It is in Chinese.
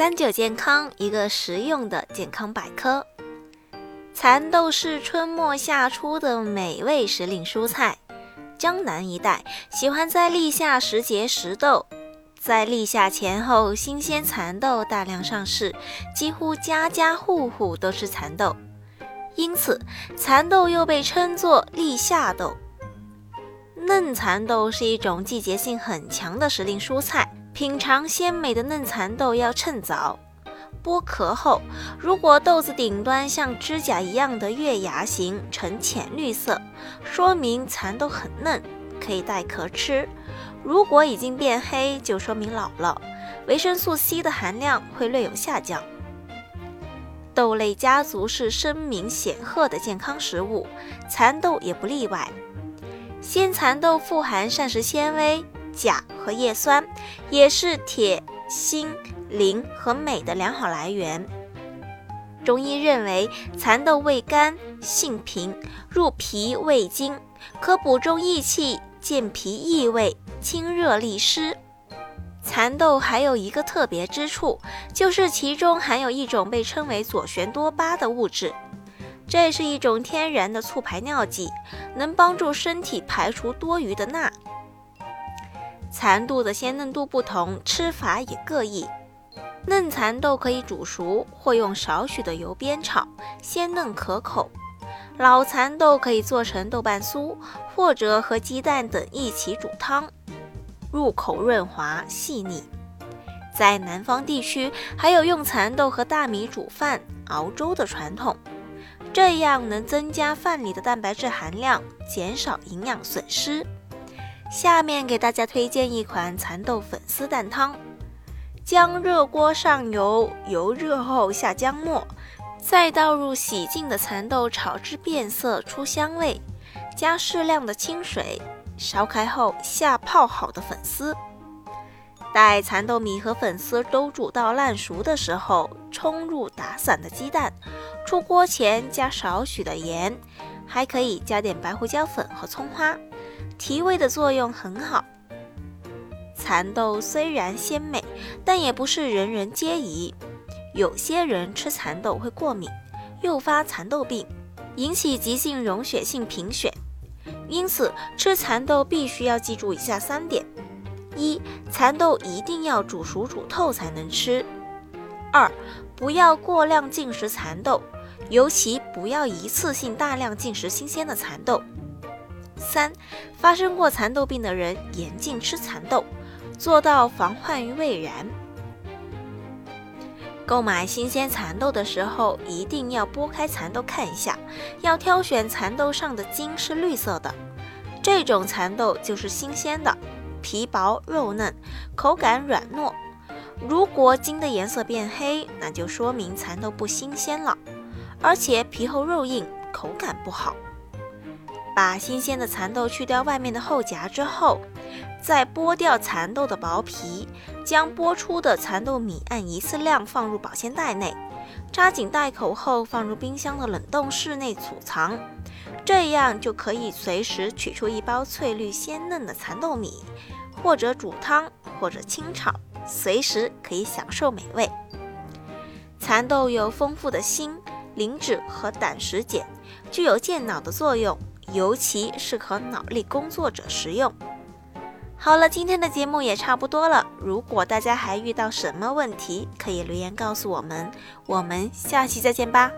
三九健康，一个实用的健康百科。蚕豆是春末夏初的美味时令蔬菜。江南一带喜欢在立夏时节食豆，在立夏前后，新鲜蚕豆大量上市，几乎家家户户都吃蚕豆，因此蚕豆又被称作立夏豆。嫩蚕豆是一种季节性很强的时令蔬菜。品尝鲜美的嫩蚕豆要趁早，剥壳后，如果豆子顶端像指甲一样的月牙形，呈浅绿色，说明蚕豆很嫩，可以带壳吃；如果已经变黑，就说明老了，维生素 C 的含量会略有下降。豆类家族是声名显赫的健康食物，蚕豆也不例外。鲜蚕豆富含膳食纤维。钾和叶酸也是铁、锌、磷和镁的良好来源。中医认为，蚕豆味甘，性平，入脾胃经，可补中益气、健脾益胃、清热利湿。蚕豆还有一个特别之处，就是其中含有一种被称为左旋多巴的物质，这是一种天然的促排尿剂，能帮助身体排除多余的钠。蚕豆的鲜嫩度不同，吃法也各异。嫩蚕豆可以煮熟，或用少许的油煸炒，鲜嫩可口。老蚕豆可以做成豆瓣酥，或者和鸡蛋等一起煮汤，入口润滑细腻。在南方地区，还有用蚕豆和大米煮饭、熬粥的传统，这样能增加饭里的蛋白质含量，减少营养损失。下面给大家推荐一款蚕豆粉丝蛋汤：将热锅上油，油热后下姜末，再倒入洗净的蚕豆炒至变色出香味，加适量的清水，烧开后下泡好的粉丝。待蚕豆米和粉丝都煮到烂熟的时候，冲入打散的鸡蛋。出锅前加少许的盐，还可以加点白胡椒粉和葱花。提味的作用很好。蚕豆虽然鲜美，但也不是人人皆宜。有些人吃蚕豆会过敏，诱发蚕豆病，引起急性溶血性贫血。因此，吃蚕豆必须要记住以下三点：一、蚕豆一定要煮熟煮透才能吃；二、不要过量进食蚕豆，尤其不要一次性大量进食新鲜的蚕豆。三，发生过蚕豆病的人严禁吃蚕豆，做到防患于未然。购买新鲜蚕豆的时候，一定要剥开蚕豆看一下，要挑选蚕豆上的茎是绿色的，这种蚕豆就是新鲜的，皮薄肉嫩，口感软糯。如果茎的颜色变黑，那就说明蚕豆不新鲜了，而且皮厚肉硬，口感不好。把新鲜的蚕豆去掉外面的厚荚之后，再剥掉蚕豆的薄皮，将剥出的蚕豆米按一次量放入保鲜袋内，扎紧袋口后放入冰箱的冷冻室内储藏，这样就可以随时取出一包翠绿鲜嫩的蚕豆米，或者煮汤，或者清炒，随时可以享受美味。蚕豆有丰富的锌、磷脂和胆石碱，具有健脑的作用。尤其适合脑力工作者食用。好了，今天的节目也差不多了。如果大家还遇到什么问题，可以留言告诉我们。我们下期再见吧。